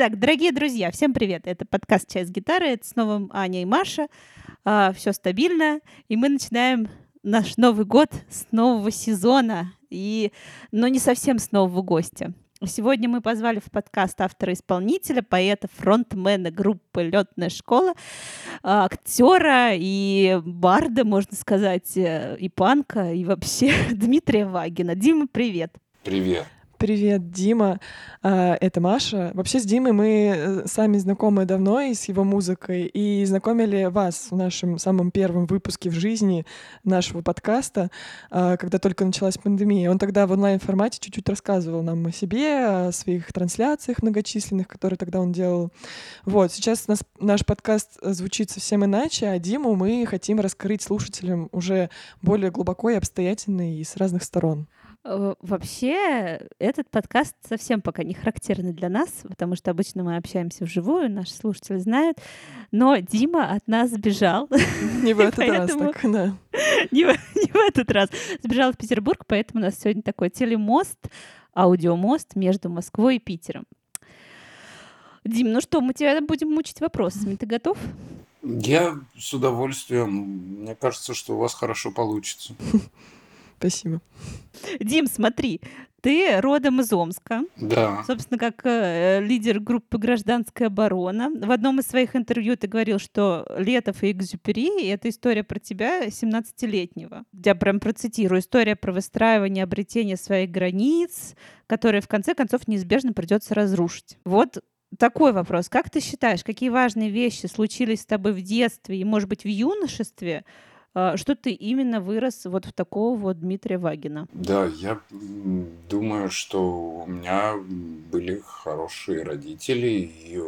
Итак, дорогие друзья, всем привет! Это подкаст «Чай с гитарой». Это снова Аня и Маша. А, все стабильно. И мы начинаем наш Новый год с нового сезона. И... Но не совсем с нового гостя. Сегодня мы позвали в подкаст автора-исполнителя, поэта, фронтмена группы «Летная школа», а, актера и барда, можно сказать, э, и панка, и вообще Дмитрия Вагина. Дима, привет! Привет! Привет, Дима. А, это Маша. Вообще с Димой мы э, сами знакомы давно и с его музыкой, и знакомили вас в нашем самом первом выпуске в жизни нашего подкаста, а, когда только началась пандемия. Он тогда в онлайн-формате чуть-чуть рассказывал нам о себе, о своих трансляциях многочисленных, которые тогда он делал. Вот, сейчас нас, наш подкаст звучит совсем иначе, а Диму мы хотим раскрыть слушателям уже более глубоко и обстоятельно и с разных сторон. Э, вообще, этот подкаст совсем пока не характерный для нас, потому что обычно мы общаемся вживую, наши слушатели знают. Но Дима от нас сбежал. Не в этот раз, так, да. Не в этот раз. Сбежал в Петербург, поэтому у нас сегодня такой телемост, аудиомост между Москвой и Питером. Дим, ну что, мы тебя будем мучить вопросами. Ты готов? Я с удовольствием. Мне кажется, что у вас хорошо получится. Спасибо. Дим, смотри, ты родом из Омска. Да. Собственно, как э, лидер группы «Гражданская оборона». В одном из своих интервью ты говорил, что Летов и Экзюпери — это история про тебя, 17-летнего. Я прям процитирую. История про выстраивание, обретение своих границ, которые в конце концов неизбежно придется разрушить. Вот такой вопрос. Как ты считаешь, какие важные вещи случились с тобой в детстве и, может быть, в юношестве, что ты именно вырос вот в такого вот Дмитрия Вагина? Да, я думаю, что у меня были хорошие родители и,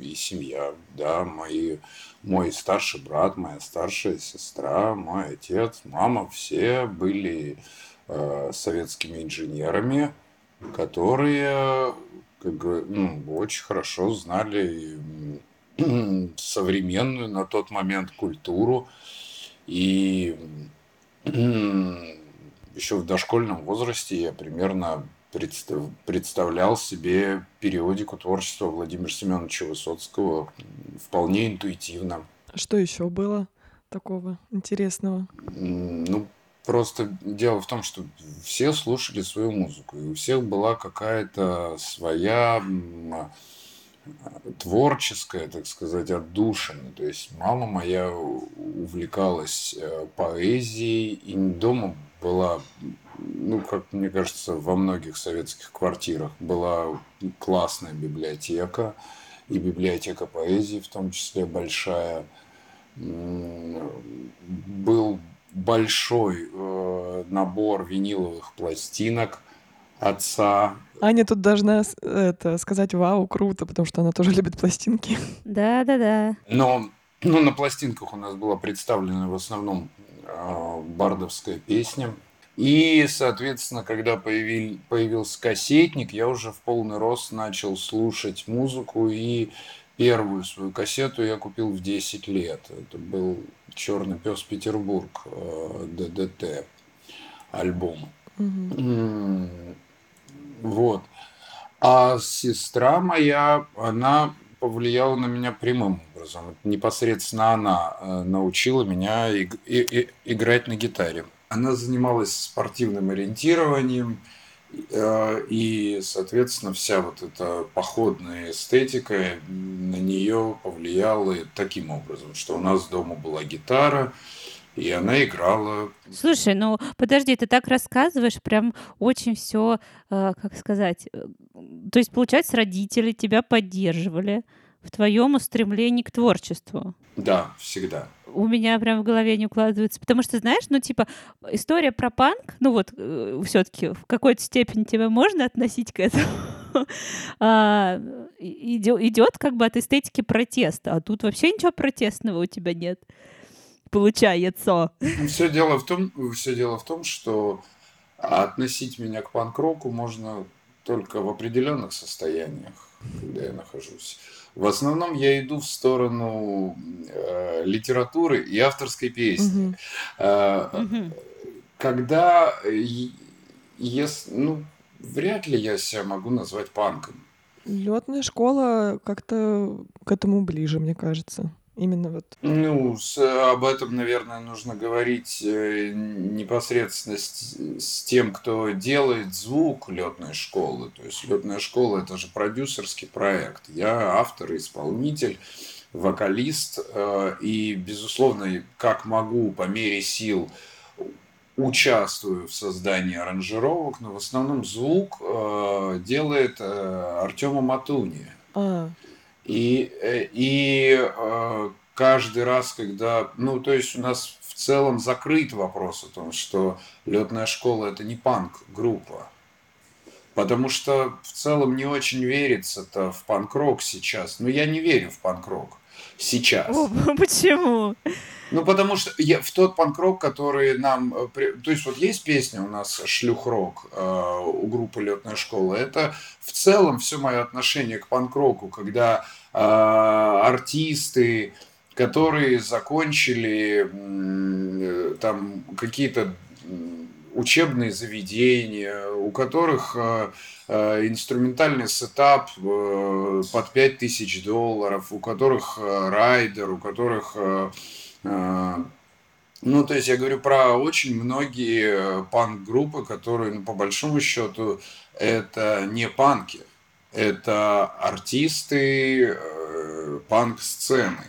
и семья. Да, мои, мой старший брат, моя старшая сестра, мой отец, мама, все были э, советскими инженерами, которые как, ну, очень хорошо знали современную на тот момент культуру. И еще в дошкольном возрасте я примерно представ, представлял себе периодику творчества Владимира Семеновича Высоцкого вполне интуитивно. Что еще было такого интересного? Ну, просто дело в том, что все слушали свою музыку, и у всех была какая-то своя творческая, так сказать, отдушина. То есть мама моя увлекалась э, поэзией, и дома была, ну, как мне кажется, во многих советских квартирах была классная библиотека, и библиотека поэзии в том числе большая. Был большой э, набор виниловых пластинок отца, Аня тут должна это, сказать «Вау, круто», потому что она тоже любит пластинки. Да-да-да. Но ну, на пластинках у нас была представлена в основном э, бардовская песня. И, соответственно, когда появил, появился кассетник, я уже в полный рост начал слушать музыку. И первую свою кассету я купил в 10 лет. Это был «Черный пес Петербург» э, ДДТ альбом. Угу. Вот. А сестра моя, она повлияла на меня прямым образом. Непосредственно она э, научила меня иг- и- и- играть на гитаре. Она занималась спортивным ориентированием, э, и, соответственно, вся вот эта походная эстетика на нее повлияла таким образом, что у нас дома была гитара, и она играла. Слушай, ну подожди, ты так рассказываешь, прям очень все, э, как сказать, э, то есть, получается, родители тебя поддерживали в твоем устремлении к творчеству. Да, всегда. У меня прям в голове не укладывается, потому что, знаешь, ну, типа, история про панк, ну вот, э, все-таки в какой-то степени тебя можно относить к этому, а, идет как бы от эстетики протеста, а тут вообще ничего протестного у тебя нет получается. Все дело в том, все дело в том, что относить меня к панк-року можно только в определенных состояниях, когда я нахожусь. В основном я иду в сторону э, литературы и авторской песни. Угу. Э, угу. Когда Если, ну, вряд ли я себя могу назвать панком. Летная школа как-то к этому ближе, мне кажется. Именно вот. Ну, с, об этом, наверное, нужно говорить э, непосредственно с, с тем, кто делает звук летной школы. То есть летная школа это же продюсерский проект. Я автор, исполнитель, вокалист э, и, безусловно, как могу по мере сил участвую в создании аранжировок, но в основном звук э, делает Артема Матуни. А, И, э, и э, каждый раз, когда... Ну, то есть у нас в целом закрыт вопрос о том, что летная школа это не панк-группа. Потому что в целом не очень верится-то в панк-рок сейчас. Ну, я не верю в панк-рок сейчас. О, почему? Ну, потому что я, в тот панк-рок, который нам... э, То есть вот есть песня у нас «Шлюх-рок» э, у группы «Летная школа». Это в целом все мое отношение к панк-року, когда артисты, которые закончили э, там какие-то учебные заведения, у которых э, э, инструментальный сетап э, под 5000 долларов, у которых э, райдер, у которых... э, э, ну, то есть я говорю про очень многие э, панк-группы, которые, ну, по большому счету, это не панки. Это артисты э, панк-сцены.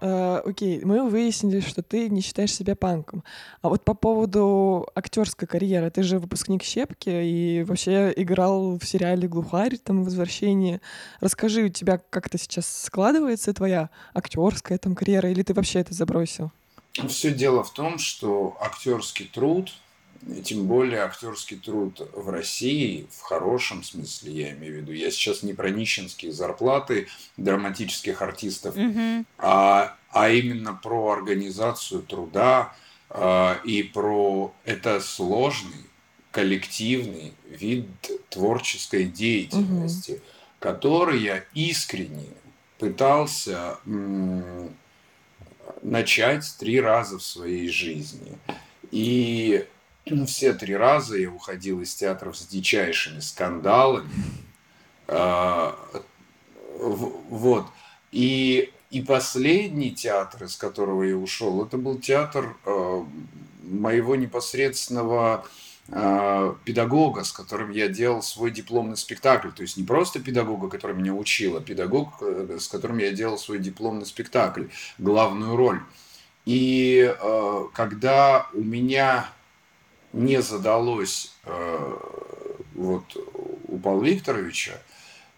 э, окей, мы выяснили, что ты не считаешь себя панком. А вот по поводу актерской карьеры, ты же выпускник Щепки и вообще играл в сериале «Глухарь», там «Возвращение». Расскажи, у тебя как-то сейчас складывается твоя актерская там карьера, или ты вообще это забросил? Все дело в том, что актерский труд, тем более актерский труд в России, в хорошем смысле, я имею в виду, я сейчас не про нищенские зарплаты драматических артистов, Мгм. а, а именно про организацию труда а, и про это сложный коллективный вид творческой деятельности, который я искренне пытался м, начать три раза в своей жизни. И все три раза я уходил из театров с дичайшими скандалами. А, Вот. И, и последний театр, из которого я ушел, это был театр э, моего непосредственного э, педагога, с которым я делал свой дипломный спектакль. То есть не просто педагога, который меня учил, а педагог, э, с которым я делал свой дипломный спектакль, главную роль. И э, когда у меня не задалось э, вот у Павла Викторовича,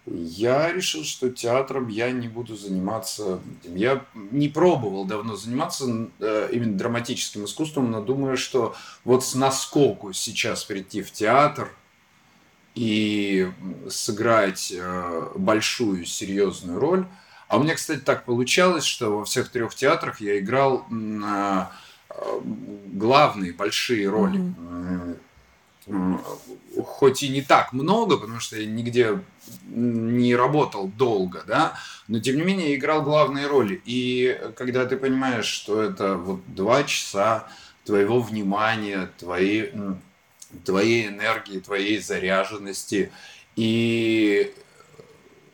я решил, что театром я не буду заниматься. Я не пробовал давно заниматься э, именно драматическим искусством, но думаю, что вот с наскоку сейчас прийти в театр и сыграть э, большую серьезную роль. А у меня, кстати, так получалось, что во всех трех театрах я играл э, э, главные большие роли. М, Хоть и не так много, потому что я нигде не работал долго, да, но тем не менее играл главные роли. И когда ты понимаешь, что это вот два часа твоего внимания, твоей, твоей энергии, твоей заряженности, и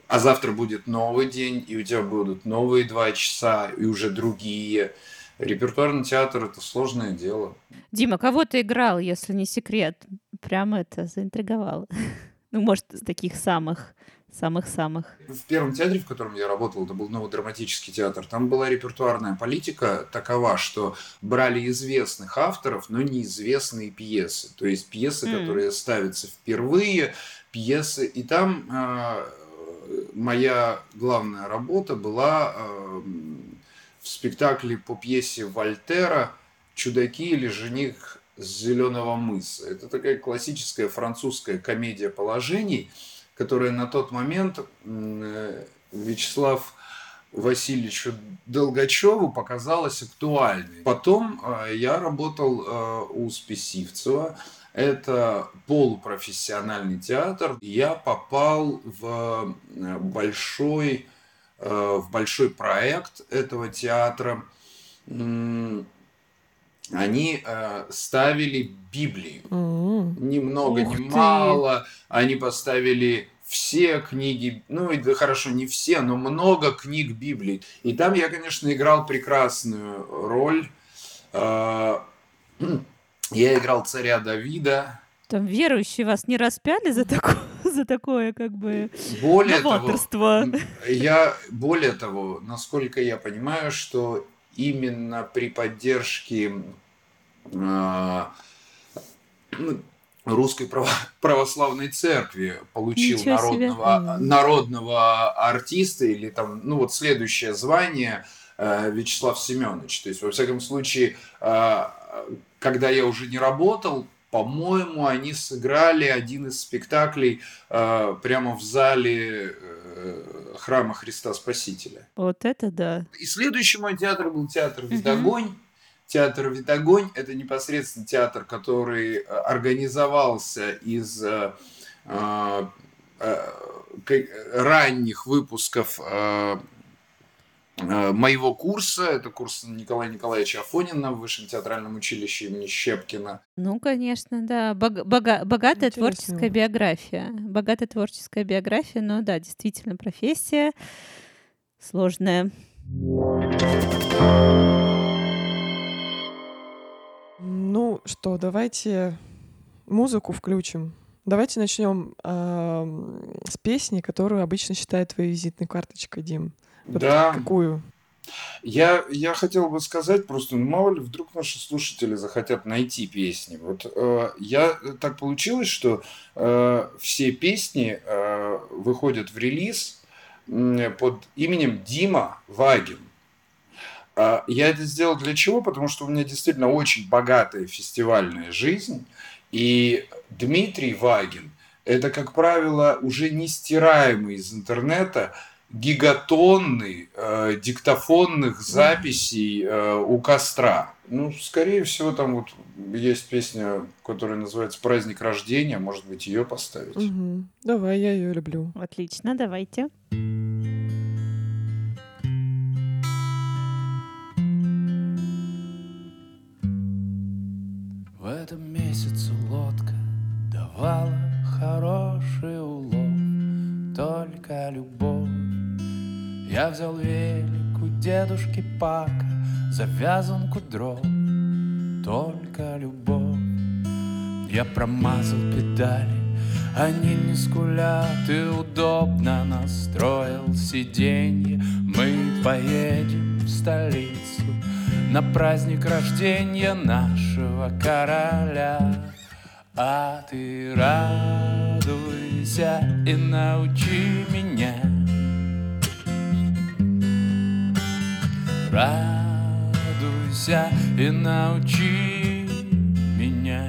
а завтра будет новый день, и у тебя будут новые два часа, и уже другие. Репертуарный театр это сложное дело. Дима, кого ты играл, если не секрет? Прямо это заинтриговало. Ну, может, из таких самых, самых-самых. В первом театре, в котором я работал, это был новый драматический театр, там была репертуарная политика такова, что брали известных авторов, но неизвестные пьесы. То есть пьесы, М. которые ставятся впервые, пьесы. И там э, моя главная работа была э, в спектакле по пьесе Вольтера «Чудаки или жених с зеленого мыса». Это такая классическая французская комедия положений, которая на тот момент э, Вячеслав Васильевичу Долгачеву показалась актуальной. Потом э, я работал э, у Списивцева. Это полупрофессиональный театр. Я попал в большой, в большой проект этого театра. они э, ставили Библию. М. Ни много, Ух ни ты. мало. Они поставили все книги, ну и да, хорошо, не все, но много книг Библии. И там я, конечно, играл прекрасную роль. Э, Я играл царя Давида. Там верующие вас не распяли за такое, за такое как бы Более того, новаторство. М, Я более того, насколько я понимаю, что именно при поддержке а, ну, русской право- православной церкви получил Ничего народного, народного артиста или там, ну вот следующее звание э, Вячеслав Семенович. То есть, во всяком случае, а, когда я уже не работал, по-моему, они сыграли один из спектаклей э, прямо в зале э, храма Христа Спасителя. Вот это да. И следующий мой театр был театр. Видогонь. Театр Видогонь – это непосредственно театр, который э, организовался из э, э, э, к- ранних выпусков э, э, моего курса. Это курс Николая Николаевича Афонина в Высшем театральном училище имени Щепкина. Ну, конечно, да. Бог- бога- богатая Интересно. творческая биография. Богатая творческая биография, но да, действительно, профессия сложная. Ну что, давайте музыку включим. Давайте начнем ам, с песни, которую обычно считают твоей визитной карточкой, Дим. Да. Какую? Я, я хотел бы сказать просто, ну, мало ли, вдруг наши слушатели захотят найти песни. Вот э, я так получилось, что э, все песни э, выходят в релиз м, под именем Дима Вагин. А Я это сделал для чего? Потому что у меня действительно очень богатая фестивальная жизнь. И Дмитрий Вагин – это, как правило, уже не стираемый из интернета гигатонны э, диктофонных записей э, у костра. Ну, скорее всего, там вот есть песня, которая называется «Праздник рождения», может быть, ее поставить. Мгм. Давай, я ее люблю. Отлично, давайте. В этом месяце лодка давала хороший улов, только любовь. Я взял велик у дедушки Пака, завязанку дров, только любовь. Я промазал педали, они не скулят и удобно настроил сиденье. Мы поедем в столицу на праздник рождения нашего короля. А ты радуйся и научи меня. Радуйся и научи меня.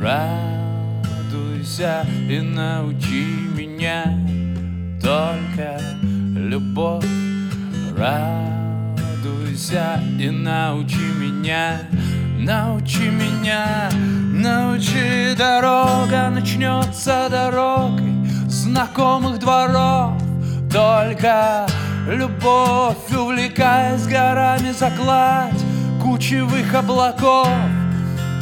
Радуйся и научи меня. Только любовь. Радуйся и научи меня. Научи меня, научи Дорога начнется дорогой. Знакомых дворов. Только любовь Увлекаясь горами за гладь Кучевых облаков.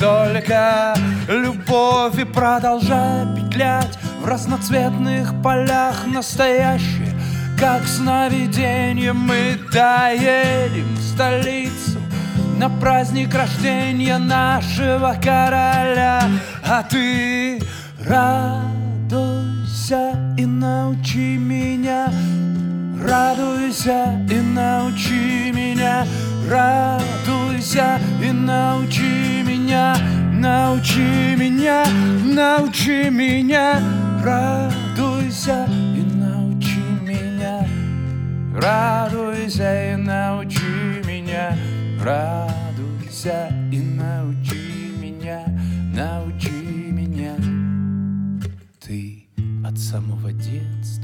Только любовь и продолжая петлять В разноцветных полях настоящее Как сновиденье мы доедем в столицу На праздник рождения нашего короля. А ты радуйся и научи меня Радуйся и научи меня, радуйся и научи меня, научи меня, научи меня, радуйся и научи меня, радуйся и научи меня, радуйся и научи меня, научи меня. Ты от самого детства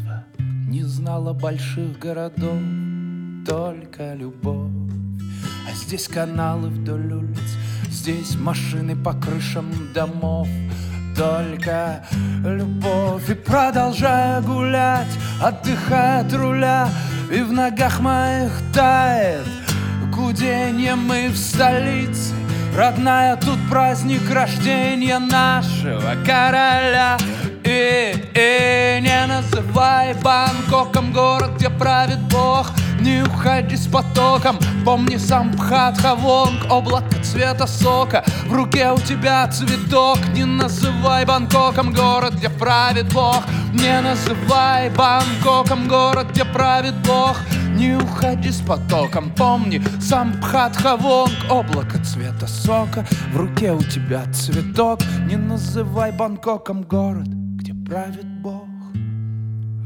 не знала больших городов, только любовь. А здесь каналы вдоль улиц, здесь машины по крышам домов. Только любовь и продолжая гулять, отдыхая от руля, И в ногах моих тает Гуденье мы в столице Родная, тут праздник рождения нашего короля И, и не называй Бангкоком город, где правит Бог. Не уходи с потоком. Помни сам Бхатхавонг Облако цвета сока. В руке у тебя цветок. Не называй Бангкоком город, где правит Бог. Не называй Бангкоком город, где правит Бог. Не уходи с потоком, помни, сам Бхатхавонг Облако цвета сока, в руке у тебя цветок. Не называй Бангкоком город, правит Бог.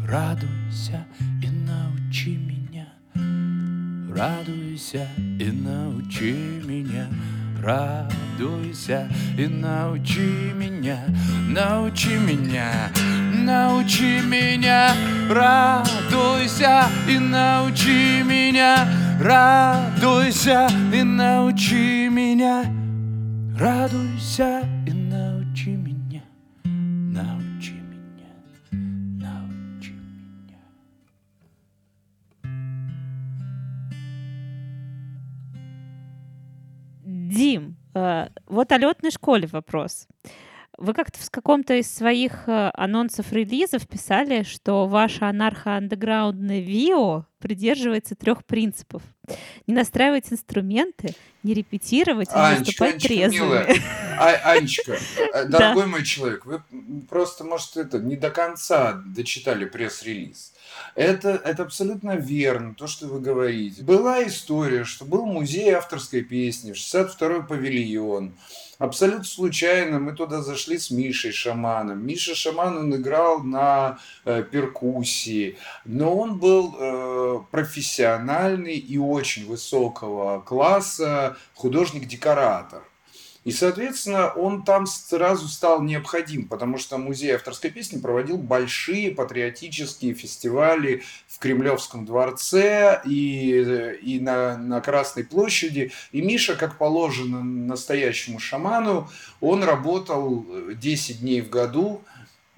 Радуйся и научи меня. Радуйся и научи меня, радуйся и научи меня, научи меня, научи меня, радуйся и научи меня, радуйся и научи меня, радуйся вот о летной школе вопрос. Вы как-то в каком-то из своих э, анонсов релизов писали, что ваше анархо-андеграундное ВИО придерживается трех принципов. Не настраивать инструменты, не репетировать, а Анечка, выступать Анечка, трезвыми. милая, а, Анечка, э, дорогой мой человек, вы просто, может, это не до конца дочитали пресс-релиз. Это, это абсолютно верно, то, что вы говорите. Была история, что был музей авторской песни, 62-й павильон. Абсолютно случайно мы туда зашли с Мишей Шаманом. Миша Шаман, он играл на э, перкуссии, но он был э, профессиональный и очень высокого класса художник-декоратор. И, соответственно, он там сразу стал необходим, потому что музей авторской песни проводил большие патриотические фестивали в Кремлевском дворце и, и на, на Красной площади. И Миша, как положено настоящему шаману, он работал 10 дней в году,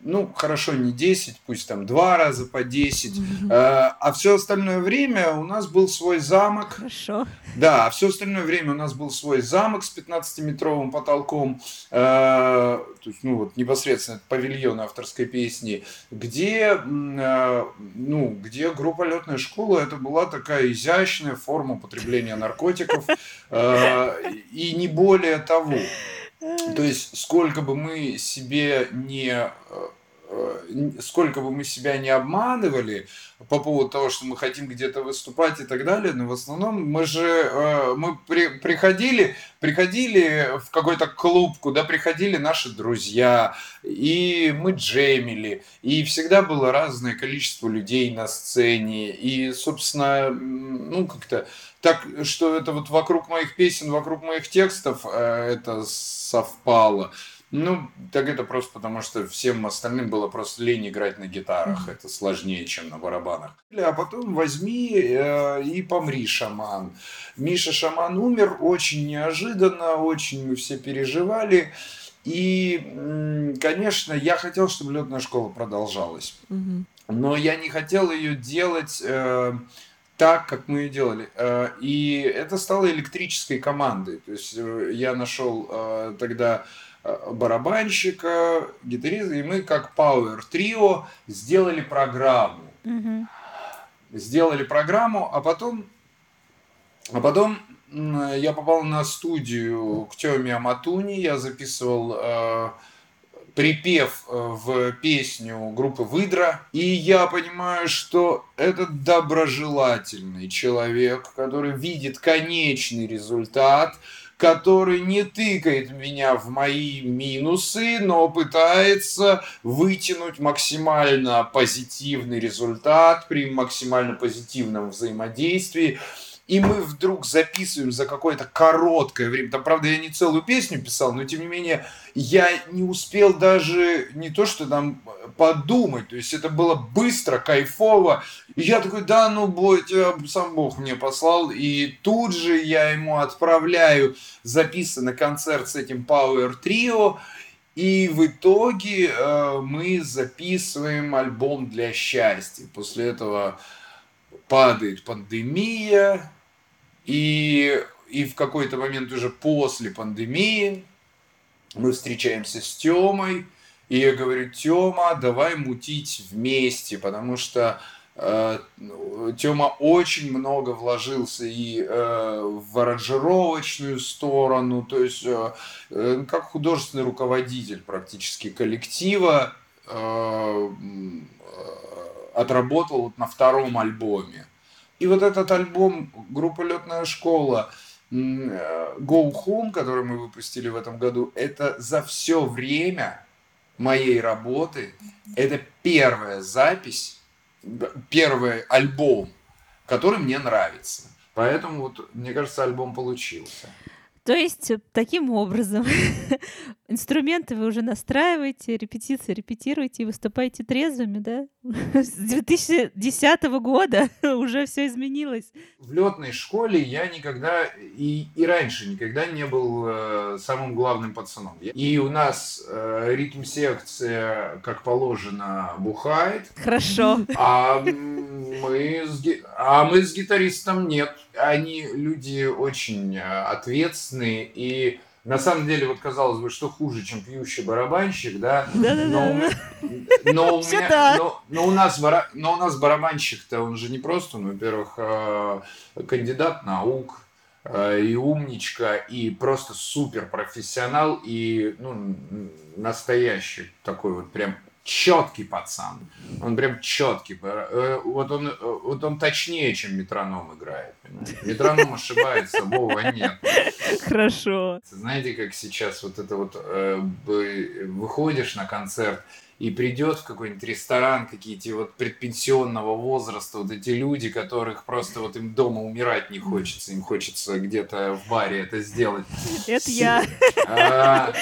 ну, хорошо, не 10, пусть там два раза по 10, mm-hmm. а все остальное время у нас был свой замок. Хорошо. Да, а все остальное время у нас был свой замок с 15-метровым потолком, э, то есть, ну, вот непосредственно павильон авторской песни, где, э, ну, где группа «Летная школа» это была такая изящная форма употребления наркотиков, и не более того. То есть, сколько бы мы себе не э, сколько бы мы себя не обманывали по поводу того, что мы хотим где-то выступать и так далее, но в основном мы же э, мы при, приходили, приходили в какой-то клуб, куда приходили наши друзья, и мы джемили, и всегда было разное количество людей на сцене, и, собственно, ну, как-то так, что это вот вокруг моих песен, вокруг моих текстов это совпало. Ну, так это просто потому, что всем остальным было просто лень играть на гитарах. Это сложнее, чем на барабанах. А потом возьми э, и помри, шаман. Миша Шаман умер очень неожиданно, очень мы все переживали. И, конечно, я хотел, чтобы летная школа продолжалась. Но я не хотел ее делать... Э, так, как мы ее делали. Э, и это стало электрической командой. То есть э, я нашел э, тогда барабанщика, гитариста, и мы как Power Trio сделали программу. Угу. Сделали программу, а потом, а потом я попал на студию к Тёме Аматуни, я записывал припев э, в песню группы Выдра. И я понимаю, что этот доброжелательный человек, который видит конечный результат, который не тыкает меня в мои минусы, но пытается вытянуть максимально позитивный результат при максимально позитивном взаимодействии и мы вдруг записываем за какое-то короткое время. Там, правда, я не целую песню писал, но тем не менее я не успел даже не то, что там подумать. То есть это было быстро, кайфово. И я такой, да, ну, бой, тебя сам Бог мне послал. И тут же я ему отправляю записанный концерт с этим Power Trio. И в итоге э, мы записываем альбом для счастья. После этого падает пандемия, и, и в какой-то момент уже после пандемии мы встречаемся с Тёмой, и я говорю, Тёма, давай мутить вместе, потому что э, Тёма очень много вложился и э, в аранжировочную сторону, то есть э, э как художественный руководитель практически коллектива э, э, отработал вот на втором альбоме. И вот этот альбом группы «Летная школа», Go Home, который мы выпустили в этом году, это за все время моей работы, это первая запись, первый альбом, который мне нравится. Поэтому вот, мне кажется, альбом получился. То есть таким образом инструменты вы уже настраиваете, репетиции репетируете и выступаете трезвыми, да? С 2010 года уже все изменилось. В летной школе я никогда и, и раньше никогда не был э, самым главным пацаном. И у нас э, ритм секция, как положено, бухает. Хорошо. А мы с, а мы с гитаристом нет. Они люди очень э, ответственные и на самом деле, вот казалось бы, что хуже, чем пьющий барабанщик, да? Но, но, у меня, но, но, у нас, но у нас барабанщик-то, он же не просто, ну, во-первых, э, кандидат наук, э, и умничка, и просто супер профессионал, и ну, настоящий такой вот прям четкий пацан. Он прям четкий. Э, вот он, э, вот он точнее, чем метроном играет. Понимаете? Метроном ошибается, Вова нет. Хорошо. Знаете, как сейчас вот это вот э, выходишь на концерт, и придет в какой-нибудь ресторан какие-то вот предпенсионного возраста, вот эти люди, которых просто вот им дома умирать не хочется, им хочется где-то в баре это сделать. Это я. А,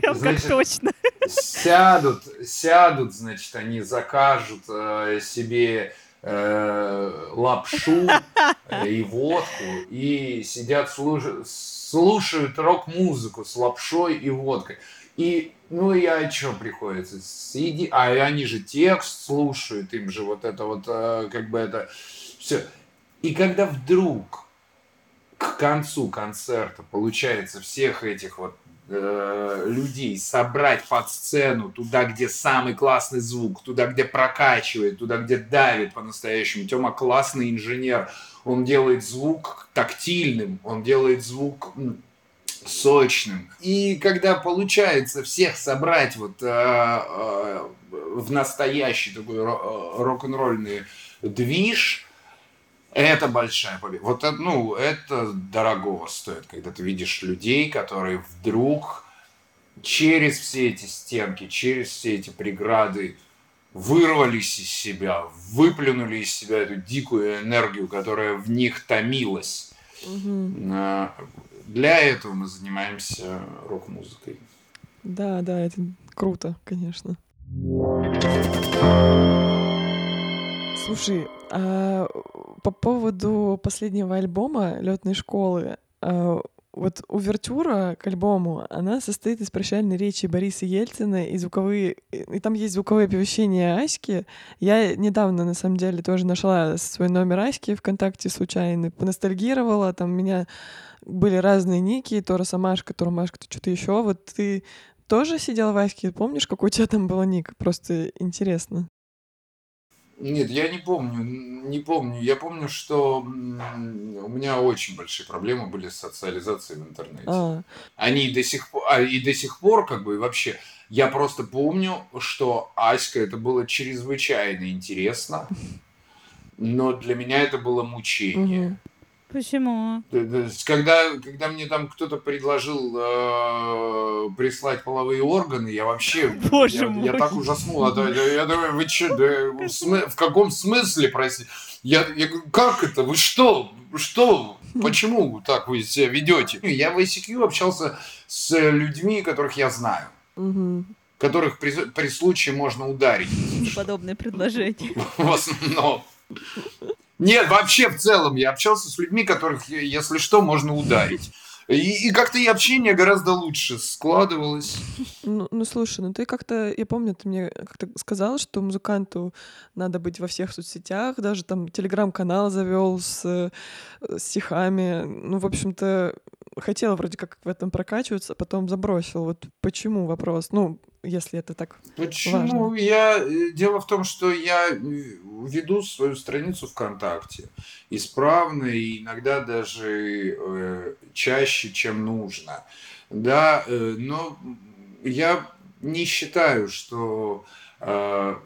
Прям как точно. Сядут, сядут, значит, они закажут э, себе э, лапшу и водку и сидят слушают рок-музыку с лапшой и водкой. И, ну и о чем приходится? Сиди, а они же текст слушают, им же вот это вот, э, как бы это, все. И когда вдруг к концу концерта получается всех этих вот э, людей собрать под сцену, туда, где самый классный звук, туда, где прокачивает, туда, где давит по-настоящему. Тёма классный инженер, он делает звук тактильным, он делает звук сочным. И когда получается всех собрать вот э, э, в настоящий такой рок-н-ролльный движ, это большая победа. Вот это, ну, это дорогого стоит, когда ты видишь людей, которые вдруг через все эти стенки, через все эти преграды вырвались из себя, выплюнули из себя эту дикую энергию, которая в них томилась. Угу. Для этого мы занимаемся рок-музыкой. Да, да, это круто, конечно. Слушай, а по поводу последнего альбома летной школы, а, вот увертюра к альбому, она состоит из прощальной речи Бориса Ельцина и звуковые... И там есть звуковое оповещение Аськи. Я недавно, на самом деле, тоже нашла свой номер Аськи ВКонтакте случайно, поностальгировала, там меня были разные ники, то Росомашка, то Ромашка, то что-то еще. Вот ты тоже сидел в Аське, помнишь, какой у тебя там был ник? Просто интересно. Нет, я не помню, не помню. Я помню, что у меня очень большие проблемы были с социализацией в интернете. А. Они до сих пор, а, и до сих пор, как бы, вообще, я просто помню, что Аська это было чрезвычайно интересно, но для меня это было мучение. Угу. Почему? Когда, когда мне там кто-то предложил э, прислать половые органы, я вообще Боже я, мой. я так ужаснул. А, я, я думаю, вы что, да, в, смы, в каком смысле, простите? Я, я говорю, как это? Вы что? Что? Почему так вы себя ведете? Я в ICQ общался с людьми, которых я знаю. Угу которых при, при случае можно ударить. Подобное предложение. В основном. Нет, вообще в целом я общался с людьми, которых, если что, можно ударить. И, и как-то и общение гораздо лучше складывалось. Ну, ну, слушай, ну ты как-то, я помню, ты мне как-то сказал, что музыканту надо быть во всех соцсетях, даже там телеграм-канал завел с, э, стихами. Ну, в общем-то, хотела вроде как в этом прокачиваться, потом забросил. Вот почему вопрос? Ну, если это так Почему? важно. Я... э, Дело в том, что я э, веду свою страницу ВКонтакте исправно и иногда даже э, чаще, чем нужно. Да, э, но я не считаю, что э,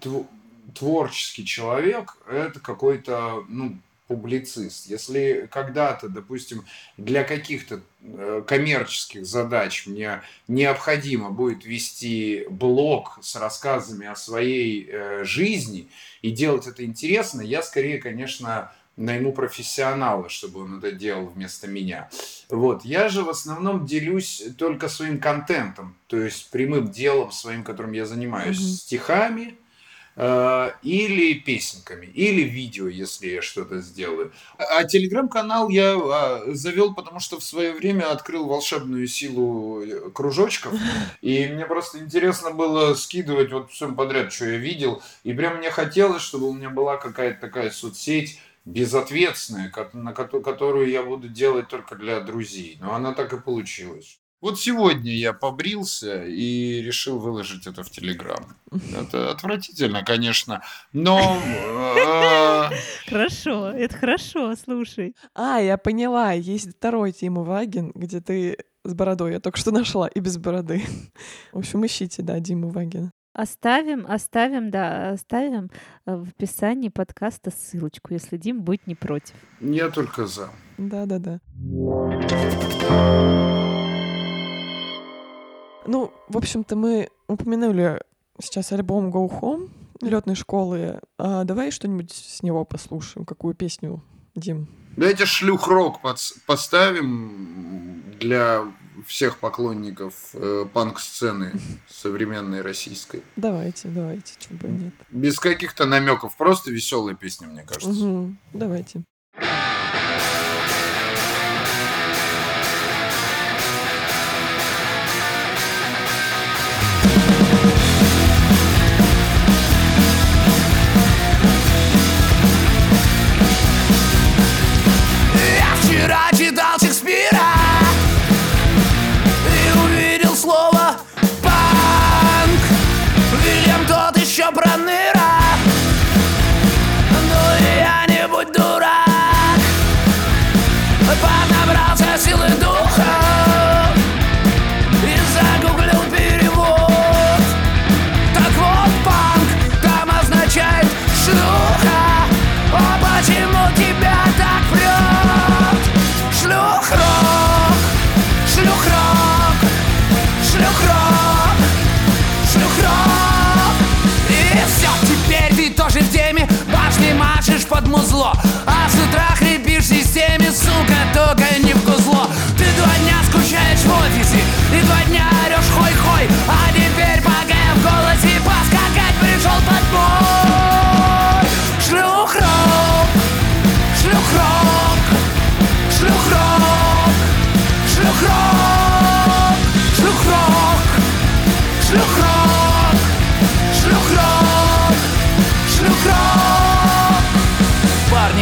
тв- творческий человек это какой-то, ну, публицист. Если когда-то, допустим, для каких-то э, коммерческих задач мне необходимо будет вести блог с рассказами о своей э, жизни и делать это интересно, я скорее, конечно, найму профессионала, чтобы он это делал вместо меня. Вот. Я же в основном делюсь только своим контентом, то есть прямым делом своим, которым я занимаюсь, Мгм. стихами, или песенками, или видео, если я что-то сделаю. А телеграм-канал я а, завел, потому что в свое время открыл волшебную силу э, кружочков, и мне просто интересно было скидывать вот всем подряд, что я видел, и прям мне хотелось, чтобы у меня была какая-то такая соцсеть безответственная, на кото- которую я буду делать только для друзей. Но она так и получилась. Вот сегодня я побрился и решил выложить это в Телеграм. Это отвратительно, конечно, но... э, Хорошо, это хорошо, слушай. А, я поняла, есть второй Тима Вагин, где ты с бородой, я только что нашла, и без бороды. В общем, ищите, да, Диму Вагина. Оставим, оставим, да, оставим э, в описании подкаста ссылочку, если Дим будет не против. Я только за. Да-да-да. Ну, в общем-то, мы упомянули сейчас альбом Go Home летной школы. А давай что-нибудь с него послушаем. Какую песню, Дим? Давайте шлюх-рок поставим для всех поклонников э, панк-сцены современной российской. Давайте, давайте, чего бы нет. Без каких-то намеков, просто веселая песня, мне кажется. Мгм, Давайте. Я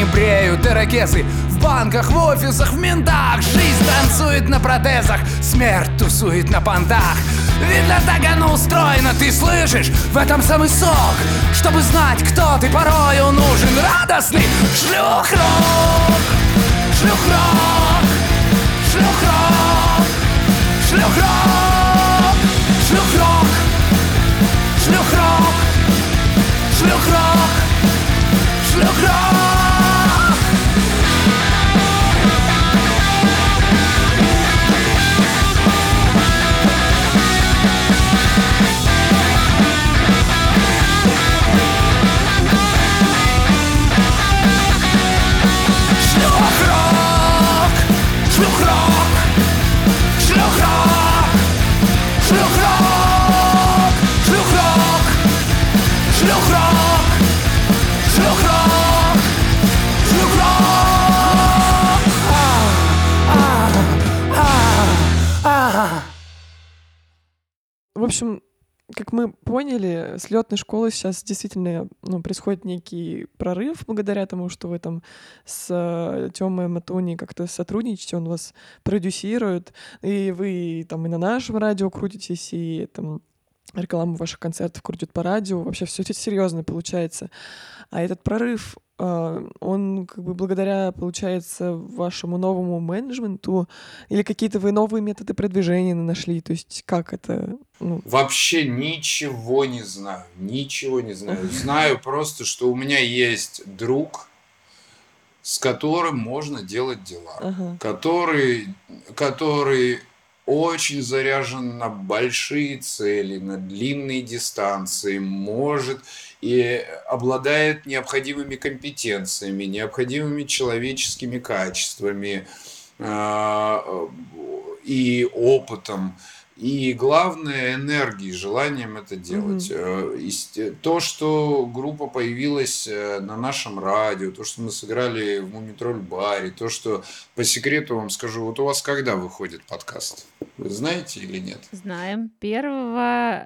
Парни бреют ирокесы В банках, в офисах, в ментах. Жизнь танцует на протезах Смерть тусует на понтах. Видно, так оно устроено, ты слышишь? В этом самый сок. Чтобы знать, кто ты порою нужен. Радостный шлюх-рок Шлюх-рок Шлюх-рок Шлюх-рок Шлюх-рок Шлюх-рок Шлюх-рок Шлюх-рок В общем, как мы поняли, с летной школы сейчас действительно ну, происходит некий прорыв благодаря тому, что вы там с э, Тёмой Матуни как-то сотрудничаете, он вас продюсирует, и вы там и на нашем радио крутитесь, и там рекламу ваших концертов крутят по радио, вообще все серьезно получается. А этот прорыв он как бы благодаря, получается, вашему новому менеджменту или какие-то вы новые методы продвижения нашли? То есть как это? Ну... Вообще ничего не знаю, ничего не знаю. Знаю просто, что у меня есть друг, с которым можно делать дела, ага. который, который очень заряжен на большие цели, на длинные дистанции, может и обладает необходимыми компетенциями, необходимыми человеческими качествами э, и опытом. И главное энергией, желанием это делать. Mm-hmm. То, что группа появилась э, на нашем радио, то, что мы сыграли в Мумитроль баре, то, что по секрету вам скажу, вот у вас когда выходит подкаст? Вы знаете или нет? Знаем. 1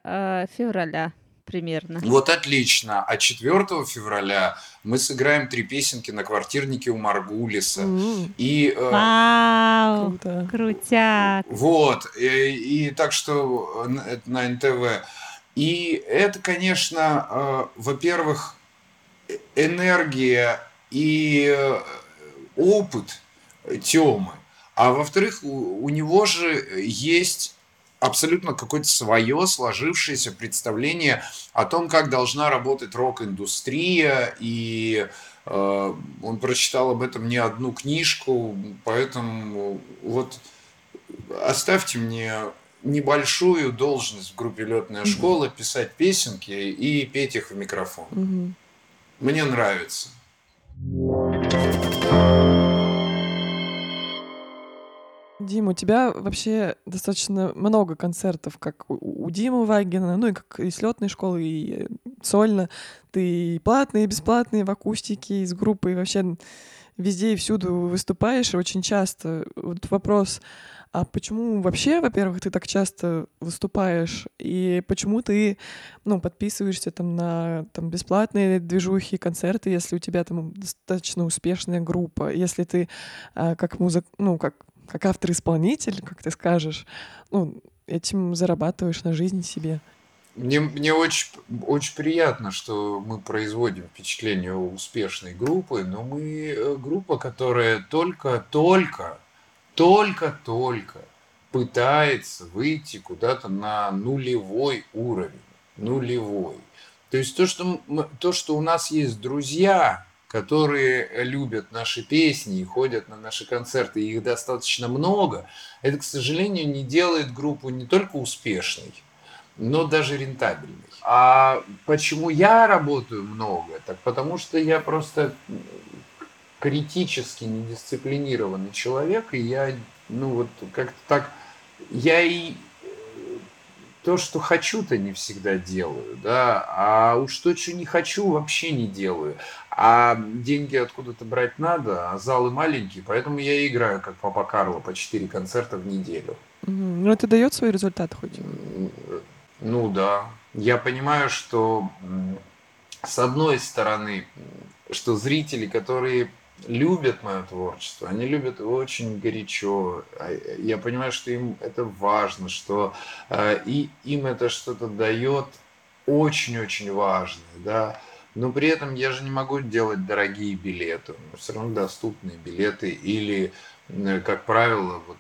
э, февраля примерно. Вот отлично. А 4 февраля мы сыграем три песенки на квартирнике у Маргулиса. Mm. И, э, Вау, Круто. крутяк. Вот. И, и так что э, на НТВ. И это, конечно, э, во-первых, энергия и э, опыт Тёмы. А во-вторых, у, у него же есть абсолютно какое-то свое сложившееся представление о том, как должна работать рок-индустрия, и э, он прочитал об этом не одну книжку, поэтому вот оставьте мне небольшую должность в группе летная школа, писать песенки и петь их в микрофон. Мне нравится. Дима, у тебя вообще достаточно много концертов, как у Димы Вагина, ну и как и с летной школы, и сольно. Ты и платные, и бесплатные, в акустике, и с группой, и вообще везде и всюду выступаешь, очень часто. Вот вопрос, а почему вообще, во-первых, ты так часто выступаешь, и почему ты, ну, подписываешься там на там, бесплатные движухи, концерты, если у тебя там достаточно успешная группа, если ты а, как музык, ну, как как автор-исполнитель, как ты скажешь, ну, этим зарабатываешь на жизнь себе. Мне, мне очень, очень приятно, что мы производим впечатление успешной группы, но мы э, группа, которая только-только, только-только пытается выйти куда-то на нулевой уровень. Нулевой. То есть то, что, то, что у нас есть друзья, которые любят наши песни и ходят на наши концерты, и их достаточно много, это, к сожалению, не делает группу не только успешной, но даже рентабельной. А почему я работаю много? Так потому что я просто критически недисциплинированный человек, и я, ну вот как-то так, я и то, что хочу-то не всегда делаю, да, а уж то, что не хочу, вообще не делаю. А деньги откуда-то брать надо, а залы маленькие, поэтому я играю, как Папа Карло, по 4 концерта в неделю. Ну, это дает свой результат хоть? Ну да. Я понимаю, что с одной стороны, что зрители, которые любят мое творчество, они любят его очень горячо. А, я понимаю, что им это важно, что э, и им это что-то дает очень-очень важное, да. Но при этом я же не могу делать дорогие билеты, все равно доступные билеты или, как правило, вот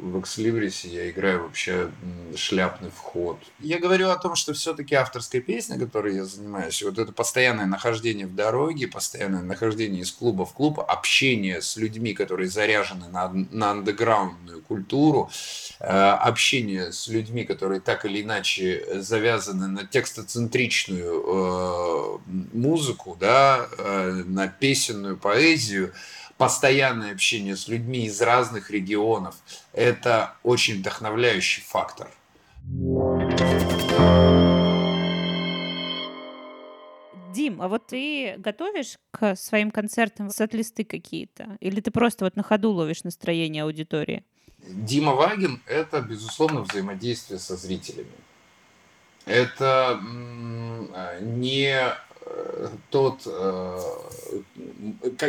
в экслибрисе я играю вообще шляпный вход. Я говорю о том, что все-таки авторская песня, которой я занимаюсь, вот это постоянное нахождение в дороге, постоянное нахождение из клуба в клуб, общение с людьми, которые заряжены на, на андеграундную культуру, э, общение с людьми, которые так или иначе завязаны на текстоцентричную э, музыку, да, э, на песенную поэзию, постоянное общение с людьми из разных регионов – это очень вдохновляющий фактор. Дим, а вот ты готовишь к своим концертам сет-листы какие-то? Или ты просто вот на ходу ловишь настроение аудитории? Дима Вагин – это, безусловно, взаимодействие со зрителями. это не тот... Э,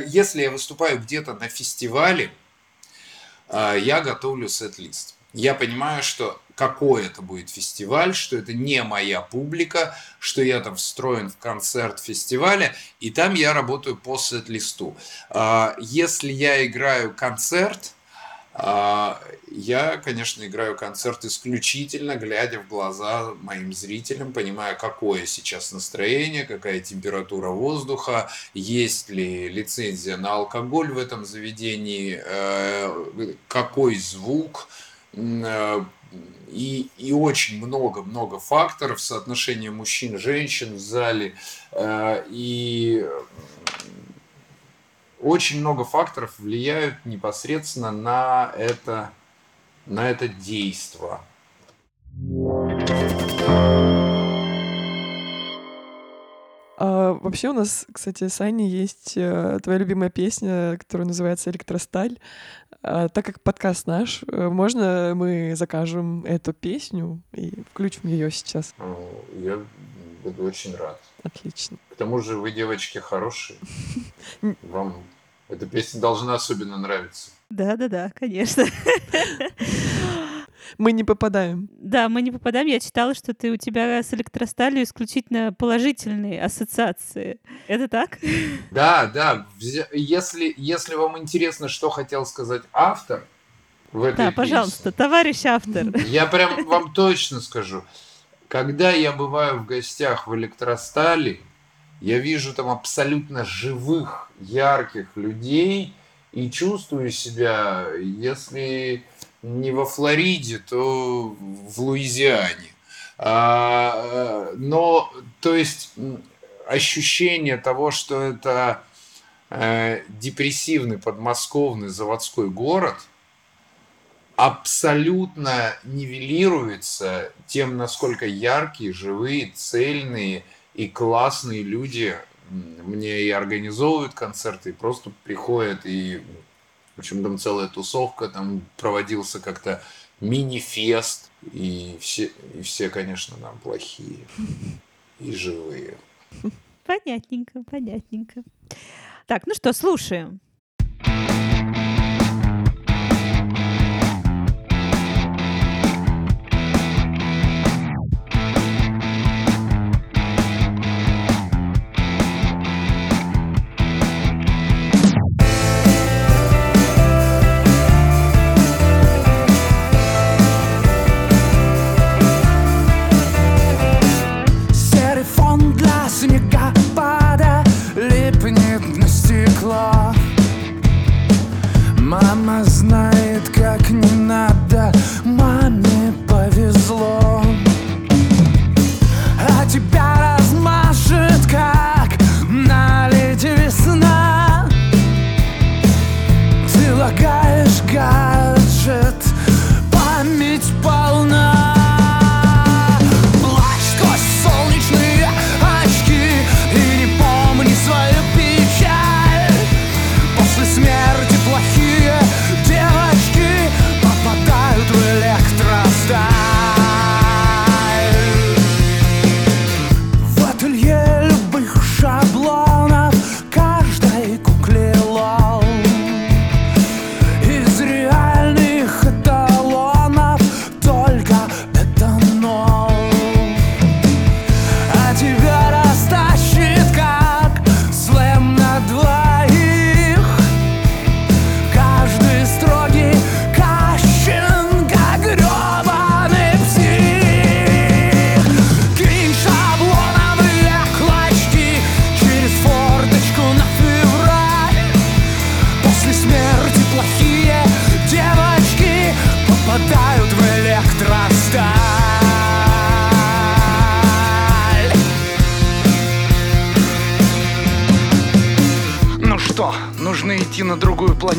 если я выступаю где-то на фестивале, э, я готовлю сет-лист. Я понимаю, что какой это будет фестиваль, что это не моя публика, что я там встроен в концерт фестиваля, и там я работаю по сет-листу. Если я играю концерт, а, я, конечно, играю концерт исключительно глядя в глаза моим зрителям, понимая, какое сейчас настроение, какая температура воздуха, есть ли лицензия на алкоголь в этом заведении, э, какой звук, э, и, и очень много-много факторов соотношения мужчин-женщин в зале. Э, и очень много факторов влияют непосредственно на это, на это действо. А, вообще у нас, кстати, с Аней есть э, твоя любимая песня, которая называется «Электросталь». А, так как подкаст наш, э, можно мы закажем эту песню и включим ее сейчас? Я буду очень рад. Отлично. К тому же вы, девочки, хорошие. Вам эта песня должна особенно нравиться. Да-да-да, конечно. Мы не попадаем. Да, мы не попадаем. Я читала, что ты у тебя с электросталью исключительно положительные ассоциации. Это так? Да, да. Если, если вам интересно, что хотел сказать автор в этой Да, пожалуйста, товарищ автор. Я прям вам точно скажу. Когда я бываю в гостях в электростали, я вижу там абсолютно живых, ярких людей и чувствую себя, если не во Флориде, то в Луизиане. А, но, то есть, ощущение того, что это э, депрессивный подмосковный заводской город, абсолютно нивелируется тем, насколько яркие, живые, цельные – и классные люди мне и организовывают концерты, и просто приходят, и в общем там целая тусовка, там проводился как-то мини-фест, и все, и все, конечно, там плохие и живые. Понятненько, понятненько. Так, ну что, слушаем.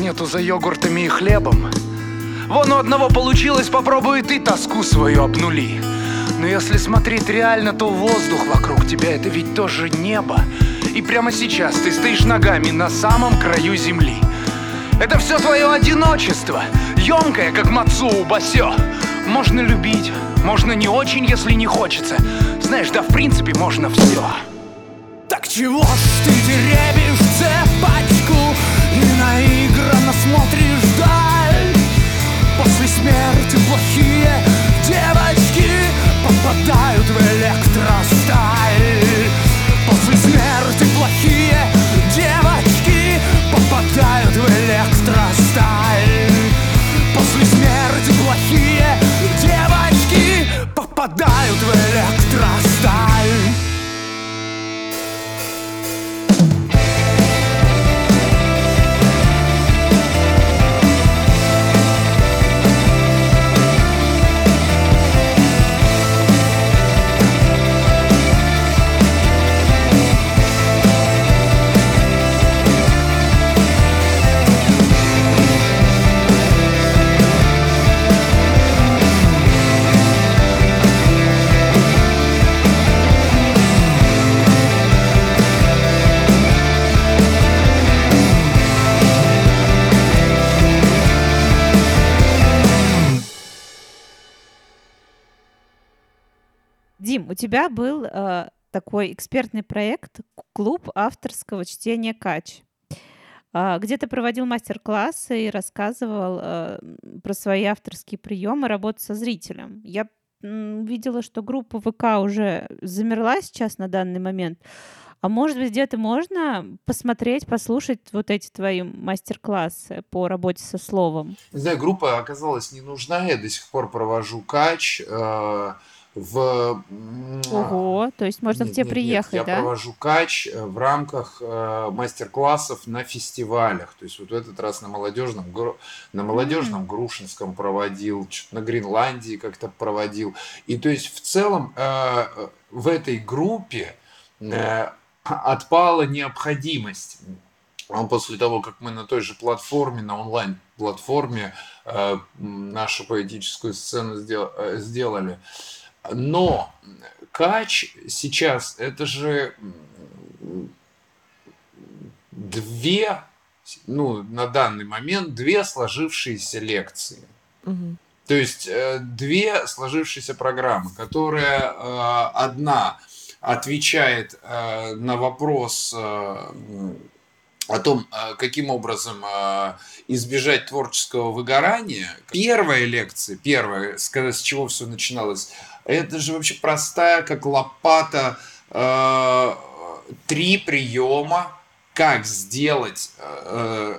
Планету за йогуртами и хлебом. Вон у одного получилось, попробуй ты тоску свою обнули. Но если смотреть реально, то воздух вокруг тебя это ведь тоже небо. И прямо сейчас ты стоишь ногами на самом краю земли. Это все твое одиночество, емкое, как Мацу Басё. Можно любить, можно не очень, если не хочется. Знаешь, да в принципе можно все. Так чего ж ты теребишь цепочку И наигранно смотришь вдаль. После смерти плохие девочки Попадают в электросталь Дим, у тебя был э, такой экспертный проект «Клуб авторского чтения Кач», а, где ты проводил мастер-классы и рассказывал э, про свои авторские приемы работы со зрителем. Я м, видела, что группа ВК уже замерла сейчас на данный момент. А может быть, где-то можно посмотреть, послушать вот эти твои мастер-классы по работе со словом? Не знаю, группа оказалась не нужна, я до сих пор провожу кач. В... Ого, то есть можно к Нет, тебе нет, нет, приехать, Я да? провожу кач э, в рамках э, мастер-классов на фестивалях. То есть вот в этот раз на молодежном, на молодежном Грушинском проводил, на Гренландии как-то проводил. И то есть в целом э, э, в этой группе э, отпала необходимость. После того, как мы на той же платформе, на онлайн-платформе э, нашу поэтическую сцену сдел- э, сделали. Но Кач сейчас это же две, ну, на данный момент две сложившиеся лекции. Мгм. То есть э, две сложившиеся программы, которая э, одна отвечает э, на вопрос о том, э, каким образом э, избежать творческого выгорания. Первая лекция, первая, с, чего все начиналось, это же вообще простая, как лопата, э, три приема, как сделать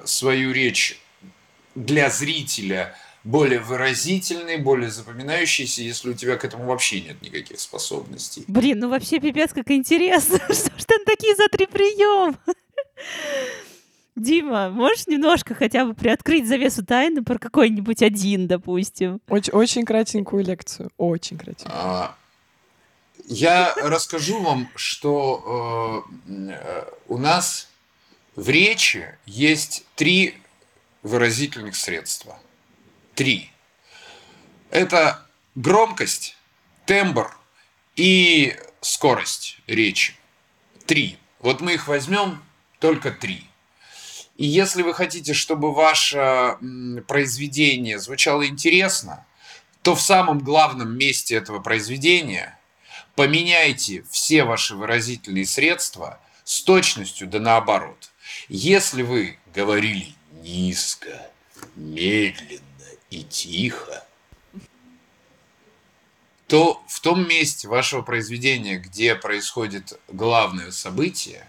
свою речь для зрителя более выразительной, более запоминающейся, если у тебя к этому вообще нет никаких способностей. Блин, ну вообще пипец, как интересно. Что ж там такие за три приема? Дима, можешь немножко хотя бы приоткрыть завесу тайны про какой-нибудь один, допустим? Очень, очень кратенькую лекцию. Очень кратенькую. А, Я расскажу вам, что э, у нас в речи есть три выразительных средства. Три. Это громкость, тембр и скорость речи. Три. Вот мы их возьмем только три. И если вы хотите, чтобы ваше произведение звучало интересно, то в самом главном месте этого произведения поменяйте все ваши выразительные средства с точностью да наоборот. Если вы говорили низко, медленно и тихо, то в том месте вашего произведения, где происходит главное событие,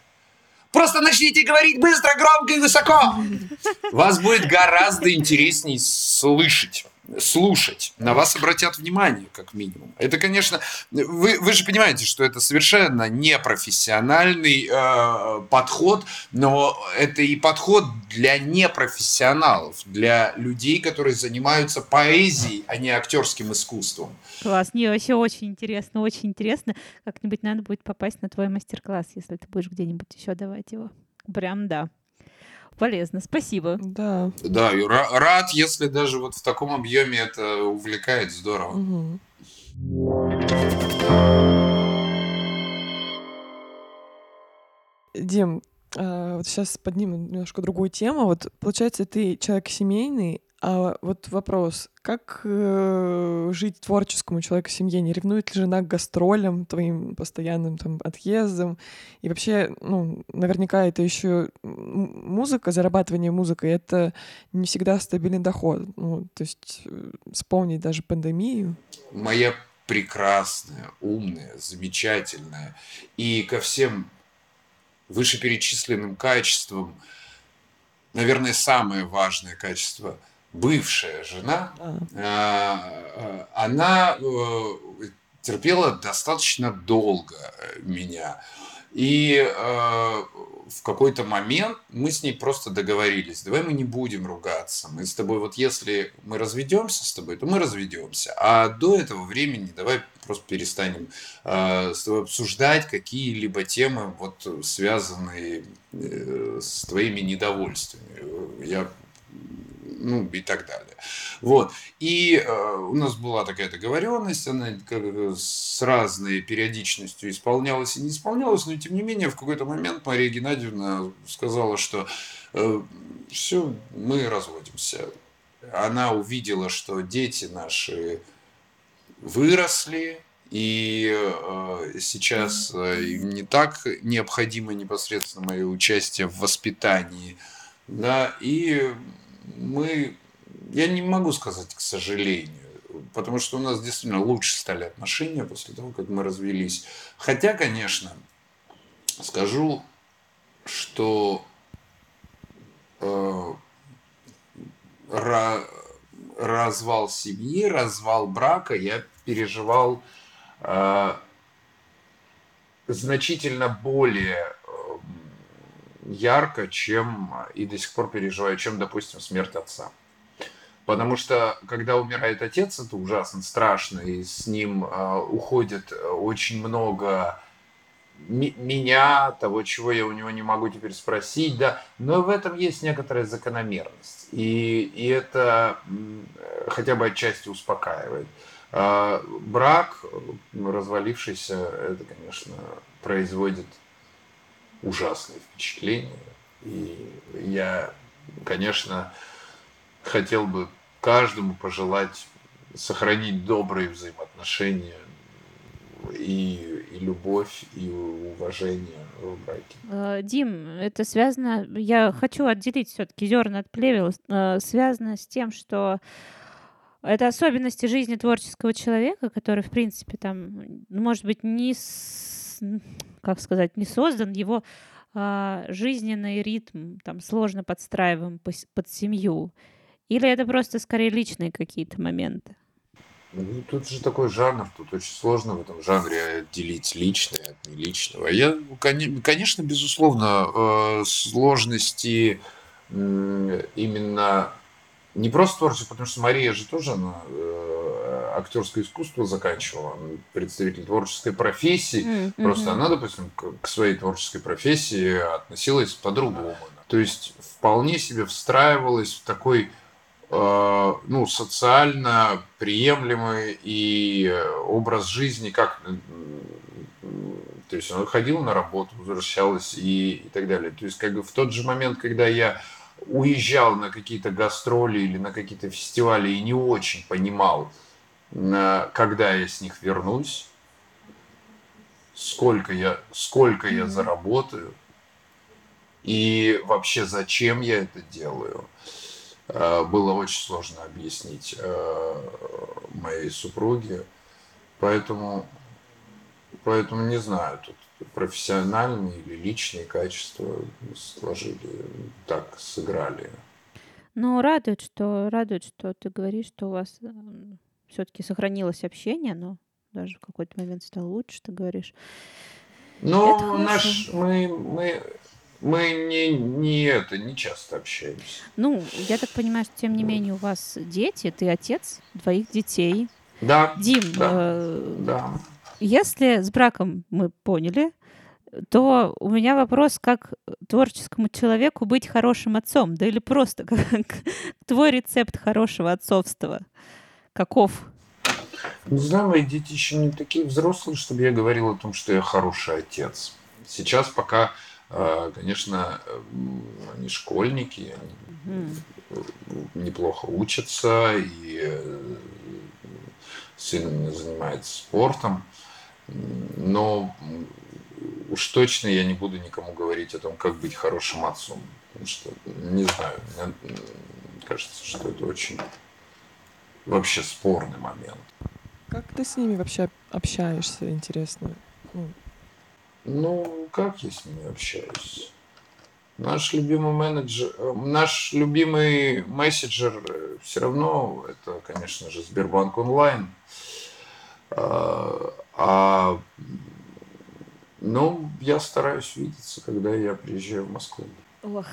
просто начните говорить быстро, громко и высоко. Вас будет гораздо интересней слышать слушать, на вас обратят внимание, как минимум. Это, конечно, вы, вы же понимаете, что это совершенно непрофессиональный э, подход, но это и подход для непрофессионалов, для людей, которые занимаются поэзией, а не актерским искусством. Класс, не, вообще очень интересно, очень интересно. Как-нибудь надо будет попасть на твой мастер-класс, если ты будешь где-нибудь еще давать его. Прям да. Полезно, спасибо. Да. Да, и ра- рад, если даже вот в таком объеме это увлекает, здорово. Мгм. Дим, а, вот сейчас поднимем немножко другую тему. Вот получается, ты человек семейный, А вот вопрос, как э, жить творческому человеку семье? Не ревнует ли жена к гастролям, твоим постоянным там отъездам? И вообще, ну, наверняка это еще музыка, зарабатывание музыкой, это не всегда стабильный доход. Ну, то есть э, вспомнить даже пандемию. Моя прекрасная, умная, замечательная и ко всем вышеперечисленным качествам, наверное, самое важное качество – бывшая жена, а. а она э, терпела достаточно долго меня. И э, в какой-то момент мы с ней просто договорились, давай мы не будем ругаться. Мы с тобой, вот если мы разведемся с тобой, то мы разведемся. А до этого времени давай просто перестанем э, с тобой обсуждать какие-либо темы, вот, связанные э, с твоими недовольствами. Я ну и так далее. Вот. И э, у нас была такая договоренность, она как, с разной периодичностью исполнялась и не исполнялась, но тем не менее в какой-то момент Мария Геннадьевна сказала, что э, все, мы разводимся. Она увидела, что дети наши выросли, и э, сейчас э, не так необходимо непосредственно мое участие в воспитании, да, и мы, я не могу сказать, к сожалению, потому что у нас действительно лучше стали отношения после того, как мы развелись. Хотя, конечно, скажу, что э, развал семьи, развал брака я переживал э, значительно более ярко, чем и до сих пор переживаю, чем, допустим, смерть отца. Потому что, когда умирает отец, это ужасно страшно, и с ним э, уходит очень много меня, того, чего я у него не могу теперь спросить, да, но в этом есть некоторая закономерность, и, и это хотя бы отчасти успокаивает. А брак, развалившийся, это, конечно, производит ужасное впечатление. И я, конечно, хотел бы каждому пожелать сохранить добрые взаимоотношения и, и любовь, и уважение в браке. Э, Дим, это связано, я хочу отделить все-таки зерна от плевел, э, связано с тем, что это особенности жизни творческого человека, который, в принципе, там, может быть, не с как сказать, не создан, его а, жизненный ритм там сложно подстраиваем под семью? Или это просто скорее личные какие-то моменты? Ну, тут же такой жанр, тут очень сложно в этом жанре отделить личное от неличного. Я, конечно, безусловно, э, сложности именно не просто творчество, потому что Мария же тоже она, э, актерское искусство заканчивала, представитель творческой профессии. Mm-hmm. Просто она, допустим, к, своей творческой профессии относилась по-другому. То есть вполне себе встраивалась в такой э, ну, социально приемлемый и образ жизни, как то есть она ходила на работу, возвращалась и, и так далее. То есть как бы в тот же момент, когда я уезжал на какие-то гастроли или на какие-то фестивали и не очень понимал, когда я с них вернусь, сколько я, сколько я заработаю и вообще зачем я это делаю. Э, было очень сложно объяснить э, моей супруге, поэтому, поэтому не знаю, тут профессиональные или личные качества сложили, так сыграли. Ну, радует, что радует, что ты говоришь, что у вас все-таки сохранилось общение, но даже в какой-то момент стало лучше, ты говоришь. Ну, наш мы мы мы не, не это не часто общаемся. Ну, я так понимаю, что тем не менее у вас дети, ты отец двоих детей. Да. Дим, да. Э, да. Если с браком мы поняли, то у меня вопрос, как творческому человеку быть хорошим отцом, да или просто как, твой рецепт хорошего отцовства, каков? Не знаю, мои дети еще не такие взрослые, чтобы я говорил о том, что я хороший отец. Сейчас пока, э, конечно, они школьники, они неплохо учатся, и э, сын занимается спортом. Но уж точно я не буду никому говорить о том, как быть хорошим отцом. Потому что, не знаю, мне кажется, что это очень вообще спорный момент. Как ты с ними вообще общаешься, интересно? Ну, ну как я с ними общаюсь? Наш любимый менеджер, э, наш любимый мессенджер э, все равно это, конечно же, Сбербанк онлайн. А, а ну, я стараюсь видеться, когда я приезжаю в Москву. Ох.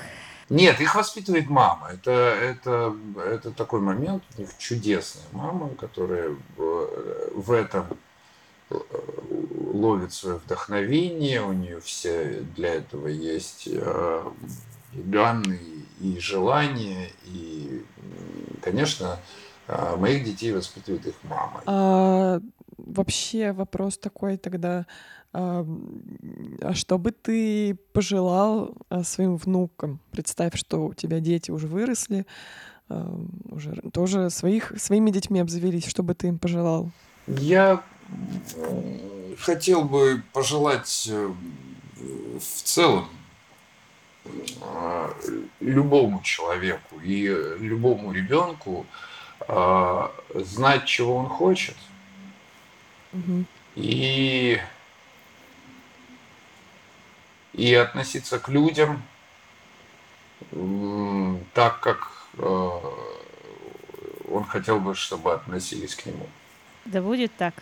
Нет, их воспитывает мама. Это, это, это такой момент, у них чудесная мама, которая в, этом э, ловит свое вдохновение, у нее все для этого есть э, данные, и желания, и, конечно, э, моих детей воспитывает их мама. А, вообще вопрос такой тогда, а, а что бы ты пожелал а, своим внукам? Представь, что у тебя дети уже выросли, а, уже тоже своих, своими детьми обзавелись. Что бы ты им пожелал? Я хотел бы пожелать э, в целом любому человеку и любому ребенку знать, чего он хочет. Угу. И и относиться к людям так, как э, он хотел бы, чтобы относились к нему. Да будет так.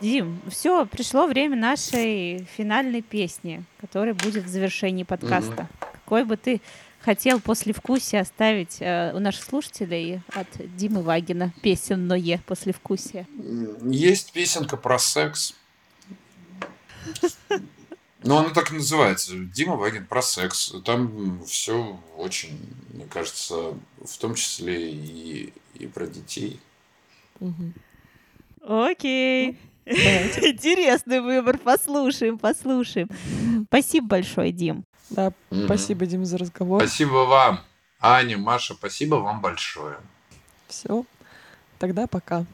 Дим, все, пришло время нашей финальной песни, которая будет в завершении подкаста. Угу. Какой бы ты хотел после вкусия оставить э, у наших слушателей от Димы Вагина песенное послевкусие? Есть песенка про секс. Ну, она так и называется. Дима Вагин про секс. Там все очень, мне кажется, в том числе и, и про детей. Окей. Интересный выбор. Послушаем, послушаем. Спасибо большое, Дим. Да, угу. спасибо, Дим, за разговор. Спасибо вам. Аня, Маша, спасибо вам большое. Все. Тогда пока.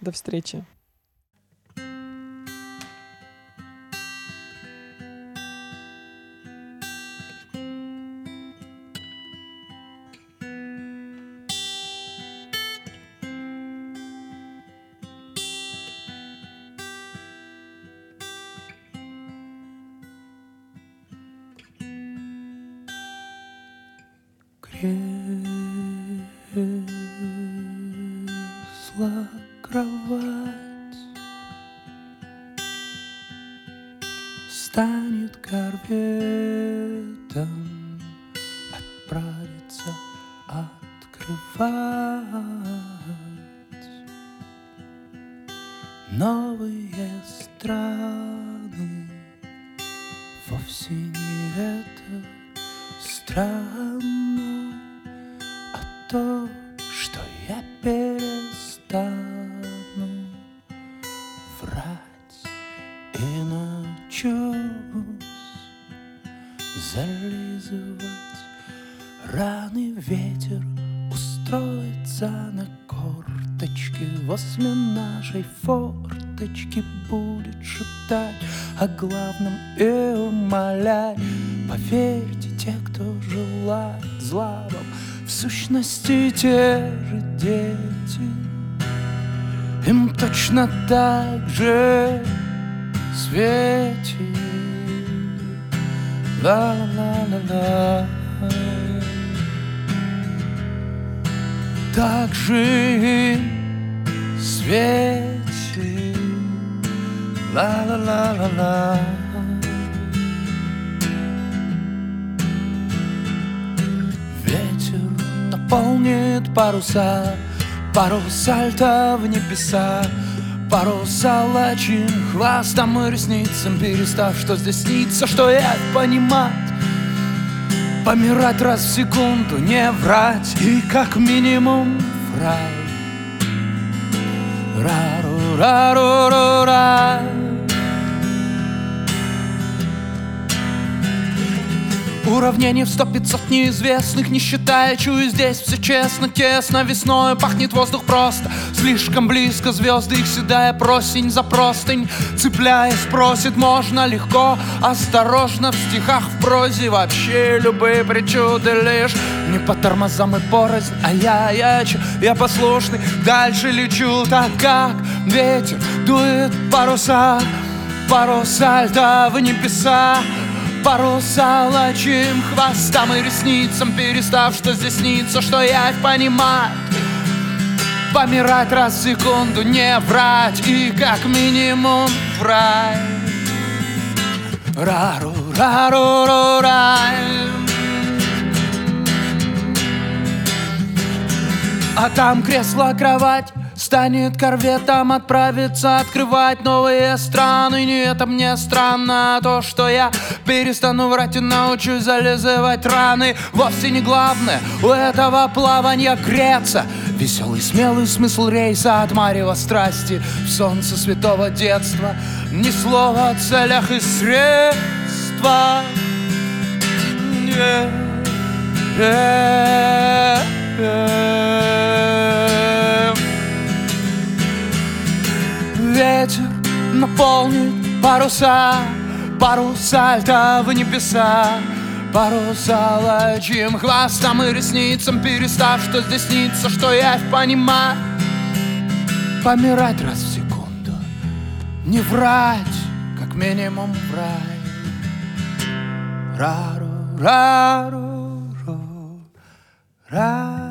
До встречи. Новые страны. Вовсе не это странно А то, о главном и умолять поверьте те кто желает зла вам в сущности те же дети. Им точно так же светит. Ла-ла-ла-ла-ла Так же им светит Ла-ла-ла-ла-ла наполнит паруса Парус сальто в небеса Парус лачим хвастом и ресницам Перестав, что здесь снится, что я понимать. Помирать раз в секунду, не врать И как минимум в рай Ра-ру-ра-ру-ра Уравнение в сто пятьсот неизвестных Не считая, чую здесь все честно Тесно. Весной пахнет воздух просто. Слишком близко звезды их седая просень за простынь. Цепляясь, просит, можно легко. Осторожно в стихах, в прозе Вообще любые причуды лишь. Не по тормозам и порознь А я, я, чё, я послушный. Дальше лечу так, как ветер Дует паруса Паруса льда в небеса Паруса лачим хвостам и ресницам Перестав, что здесь снится, что я понимаю. Помирать раз в секунду, не врать И как минимум в рай Рару, рару, ру, рай А там кресло, кровать Станет корветом отправиться открывать новые страны Не это мне странно, а то, что я перестану врать и научусь залезывать раны Вовсе не главное у этого плавания греться Веселый, смелый смысл рейса от марева страсти В солнце святого детства Ни слова о целях и средствах yeah. Yeah. Yeah. Ветер наполнит паруса Паруса льда в небеса. Паруса лачьим хвостом и ресницам Перестав, что здесь снится, что я понимаю. Помирать раз в секунду Не врать, как минимум в рай Рару, рару, ру, рару